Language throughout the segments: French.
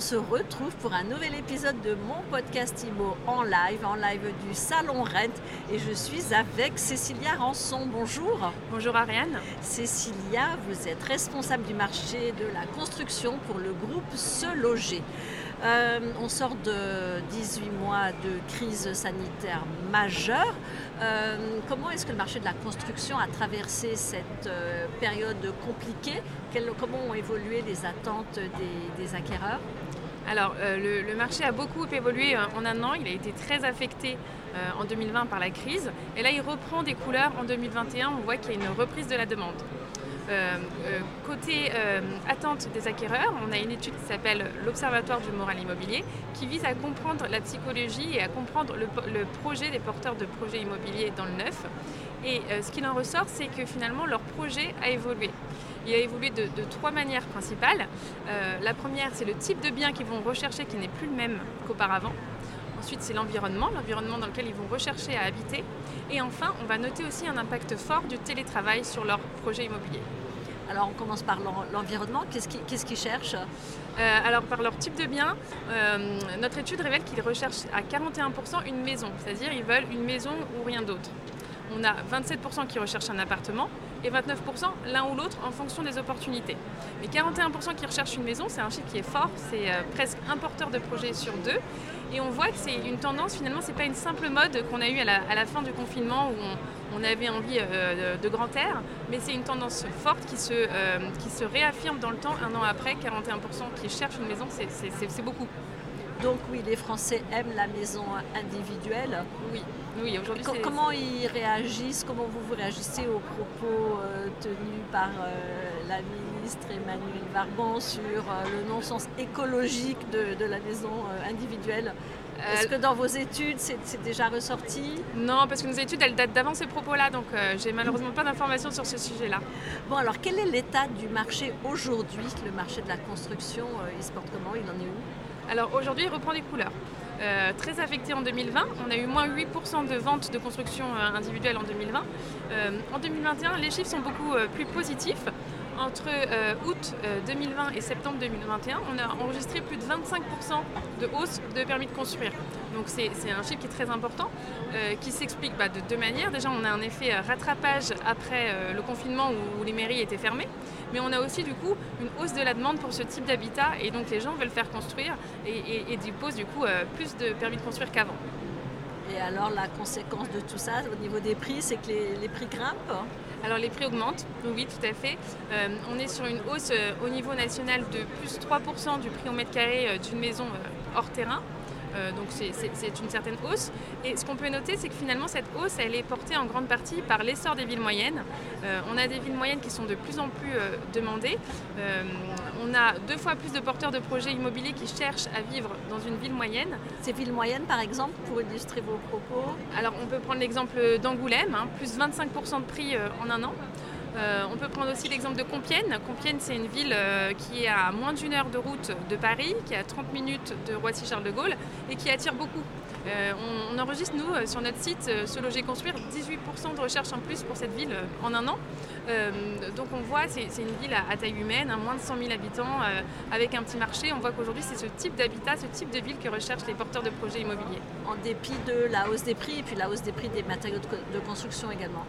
se retrouve pour un nouvel épisode de mon podcast IMO en live, en live du Salon Rent. Et je suis avec Cécilia Rançon. Bonjour. Bonjour Ariane. Cécilia, vous êtes responsable du marché de la construction pour le groupe Se Loger. Euh, on sort de 18 mois de crise sanitaire majeure. Euh, comment est-ce que le marché de la construction a traversé cette euh, période compliquée? Comment ont évolué les attentes des, acquéreurs? Alors, le, marché a beaucoup évolué en un an. Il a été très affecté en 2020 par la crise. Et là, il reprend des couleurs en 2021. On voit qu'il y a une reprise de la demande. Euh, euh, côté euh, attente des acquéreurs, on a une étude qui s'appelle l'Observatoire du moral immobilier qui vise à comprendre la psychologie et à comprendre le, projet des porteurs de projets immobiliers dans le neuf. Et ce qu'il en ressort, c'est que finalement leur projet a évolué. Il a évolué de, trois manières principales. la première, c'est le type de bien qu'ils vont rechercher qui n'est plus le même qu'auparavant. Ensuite, c'est l'environnement, l'environnement dans lequel ils vont rechercher à habiter. Et enfin, on va noter aussi un impact fort du télétravail sur leur projet immobilier. Alors on commence par l'environnement. Qu'est-ce qu'ils cherchent? Euh, Alors par leur type de bien, euh, notre étude révèle qu'ils recherchent à 41% une maison, c'est-à-dire ils veulent une maison ou rien d'autre. On a 27% qui recherchent un appartement et 29% l'un ou l'autre en fonction des opportunités. Mais 41% qui recherchent une maison, c'est un chiffre qui est fort, c'est euh, presque un porteur de projet sur deux. Et on voit que c'est une tendance, finalement, c'est pas une simple mode qu'on a eue à la, fin du confinement où on, avait envie euh, de, grand air, mais c'est une tendance forte qui se, euh, qui se réaffirme dans le temps, un an après, 41% qui cherchent une maison, c'est beaucoup. Donc oui, les Français aiment la maison individuelle. Oui, oui aujourd'hui. comment ils réagissent Comment vous, vous réagissez aux propos euh, tenus par la ministre Emmanuel Vargon sur le non-sens écologique de, la maison individuelle? Est-ce que dans vos études, c'est déjà ressorti? Non, parce que nos études, elles datent d'avant ces propos-là, donc euh, j'ai malheureusement pas d'informations sur ce sujet-là. Bon, alors quel est l'état du marché aujourd'hui Le marché de la construction, euh, il se porte comment Il en est où? Alors aujourd'hui, il reprend des couleurs. Euh, très affecté en 2020. On a eu moins 8% de ventes de construction individuelle en 2020. en 2021, les chiffres sont beaucoup plus positifs entre euh, août 2020 euh, et septembre 2021, on a enregistré plus de 25% de hausse de permis de construire. Donc c'est un chiffre qui est très important, euh, qui s'explique bah, de deux manières. Déjà, on a un effet rattrapage après le confinement où, les mairies étaient fermées, mais on a aussi du coup une hausse de la demande pour ce type d'habitat et donc les gens veulent faire construire et, et, déposent du coup plus de permis de construire qu'avant. Et alors la conséquence de tout ça au niveau des prix, c'est que les prix grimpent alors les prix augmentent, oui tout à fait. Euh, on est sur une hausse euh, au niveau national de plus 3% du prix au mètre carré euh, d'une maison hors terrain. Euh, donc c'est une certaine hausse. Et ce qu'on peut noter, c'est que finalement cette hausse, elle est portée en grande partie par l'essor des villes moyennes. Euh, on a des villes moyennes qui sont de plus en plus euh, demandées. on a deux fois plus de porteurs de projets immobiliers qui cherchent à vivre dans une ville moyenne. Ces villes moyennes, par exemple, pour illustrer vos propos Alors on peut prendre l'exemple d'Angoulême, hein, plus 25% de prix en un an. Euh, on peut prendre aussi l'exemple de Compiègne. Compiègne, c'est une ville euh, qui est à moins d'une heure de route de Paris, qui est à 30 minutes de Roissy-Charles de Gaulle et qui attire beaucoup. Euh, on, enregistre, nous, sur notre site, Se Loger Construire, 18% de recherche en plus pour cette ville en un an. donc on voit, c'est une ville à, taille humaine, à moins de 100 000 habitants, avec un petit marché. On voit qu'aujourd'hui, c'est ce type d'habitat, ce type de ville que recherchent les porteurs de projets immobiliers. En dépit de la hausse des prix et puis la hausse des prix des matériaux de, construction également.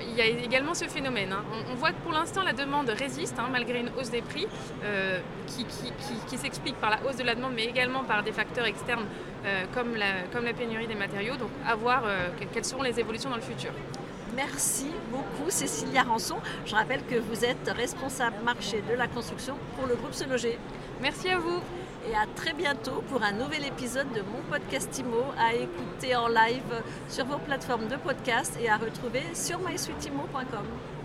il y a également ce phénomène. Hein on, voit que pour l'instant la demande résiste hein, malgré une hausse des prix euh, qui, s'explique par la hausse de la demande mais également par des facteurs externes euh, comme, la, pénurie des matériaux. Donc à voir euh, quelles seront les évolutions dans le futur. Merci beaucoup Cécilia Rançon. Je rappelle que vous êtes responsable marché de la construction pour le groupe Se Loger. Merci à vous. Et à très bientôt pour un nouvel épisode de mon podcast IMO à écouter en live sur vos plateformes de podcast et à retrouver sur mysweetimo.com.